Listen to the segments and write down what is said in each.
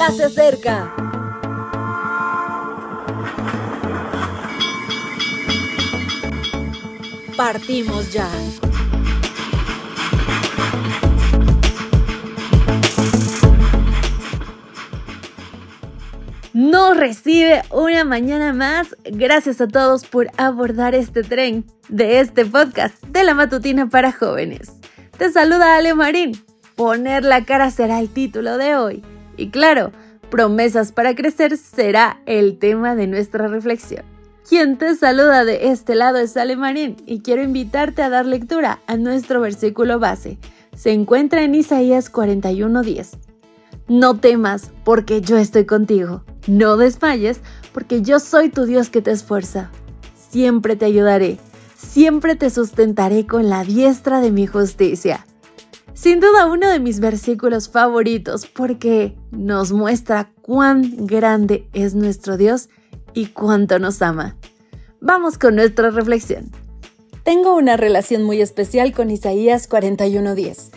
ya se acerca. Partimos ya. Nos recibe una mañana más. Gracias a todos por abordar este tren de este podcast de la matutina para jóvenes. Te saluda Ale Marín. Poner la cara será el título de hoy. Y claro, promesas para crecer será el tema de nuestra reflexión. Quien te saluda de este lado es Ale Marín y quiero invitarte a dar lectura a nuestro versículo base. Se encuentra en Isaías 41:10. No temas, porque yo estoy contigo. No desmayes, porque yo soy tu Dios que te esfuerza. Siempre te ayudaré, siempre te sustentaré con la diestra de mi justicia. Sin duda uno de mis versículos favoritos porque nos muestra cuán grande es nuestro Dios y cuánto nos ama. Vamos con nuestra reflexión. Tengo una relación muy especial con Isaías 41:10.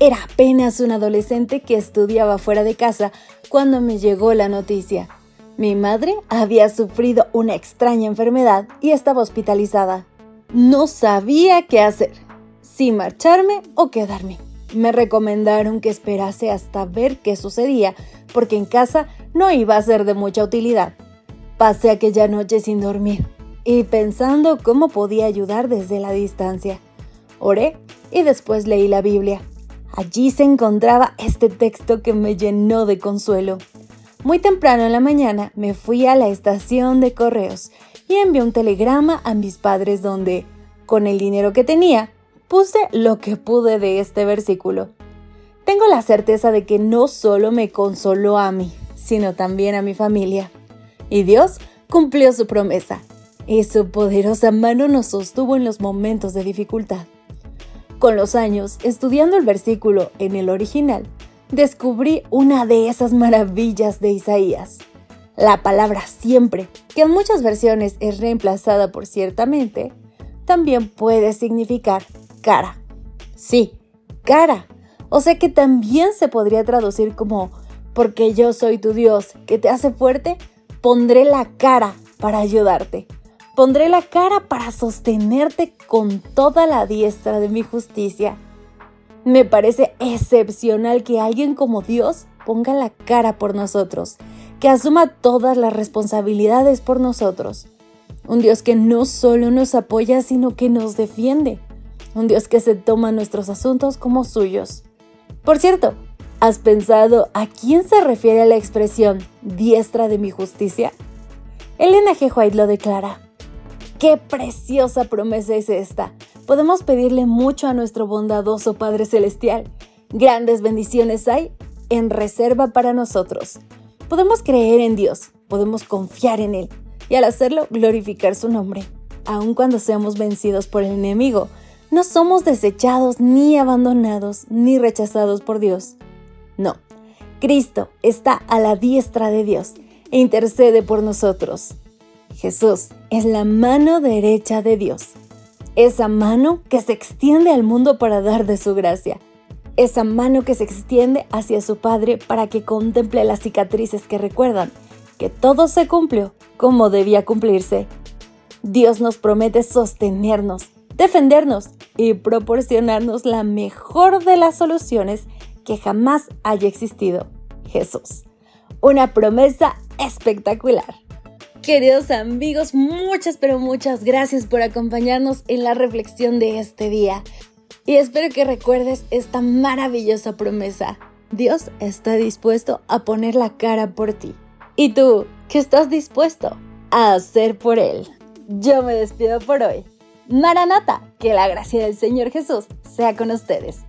Era apenas un adolescente que estudiaba fuera de casa cuando me llegó la noticia. Mi madre había sufrido una extraña enfermedad y estaba hospitalizada. No sabía qué hacer, si marcharme o quedarme. Me recomendaron que esperase hasta ver qué sucedía, porque en casa no iba a ser de mucha utilidad. Pasé aquella noche sin dormir y pensando cómo podía ayudar desde la distancia. Oré y después leí la Biblia. Allí se encontraba este texto que me llenó de consuelo. Muy temprano en la mañana me fui a la estación de correos y envié un telegrama a mis padres donde, con el dinero que tenía, puse lo que pude de este versículo. Tengo la certeza de que no solo me consoló a mí, sino también a mi familia. Y Dios cumplió su promesa, y su poderosa mano nos sostuvo en los momentos de dificultad. Con los años, estudiando el versículo en el original, descubrí una de esas maravillas de Isaías. La palabra siempre, que en muchas versiones es reemplazada por ciertamente, también puede significar cara. Sí, cara. O sea que también se podría traducir como porque yo soy tu Dios que te hace fuerte Pondré la cara para ayudarte. Pondré la cara para sostenerte con toda la diestra de mi justicia. Me parece excepcional que alguien como Dios ponga la cara por nosotros, que asuma todas las responsabilidades por nosotros. Un Dios que no solo nos apoya, sino que nos defiende. Un Dios que se toma nuestros asuntos como suyos. Por cierto, ¿Has pensado a quién se refiere la expresión diestra de mi justicia? Elena G. White lo declara. ¡Qué preciosa promesa es esta! Podemos pedirle mucho a nuestro bondadoso Padre Celestial. Grandes bendiciones hay en reserva para nosotros. Podemos creer en Dios, podemos confiar en Él y al hacerlo glorificar su nombre. Aun cuando seamos vencidos por el enemigo, no somos desechados ni abandonados ni rechazados por Dios. No, Cristo está a la diestra de Dios e intercede por nosotros. Jesús es la mano derecha de Dios, esa mano que se extiende al mundo para dar de su gracia, esa mano que se extiende hacia su Padre para que contemple las cicatrices que recuerdan que todo se cumplió como debía cumplirse. Dios nos promete sostenernos, defendernos y proporcionarnos la mejor de las soluciones que jamás haya existido, Jesús. Una promesa espectacular. Queridos amigos, muchas pero muchas gracias por acompañarnos en la reflexión de este día. Y espero que recuerdes esta maravillosa promesa. Dios está dispuesto a poner la cara por ti. ¿Y tú qué estás dispuesto a hacer por Él? Yo me despido por hoy. Maranata, que la gracia del Señor Jesús sea con ustedes.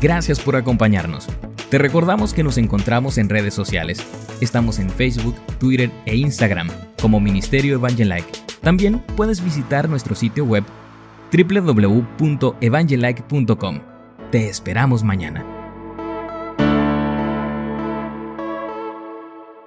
Gracias por acompañarnos. Te recordamos que nos encontramos en redes sociales. Estamos en Facebook, Twitter e Instagram como Ministerio Evangelike. También puedes visitar nuestro sitio web www.evangelike.com. Te esperamos mañana.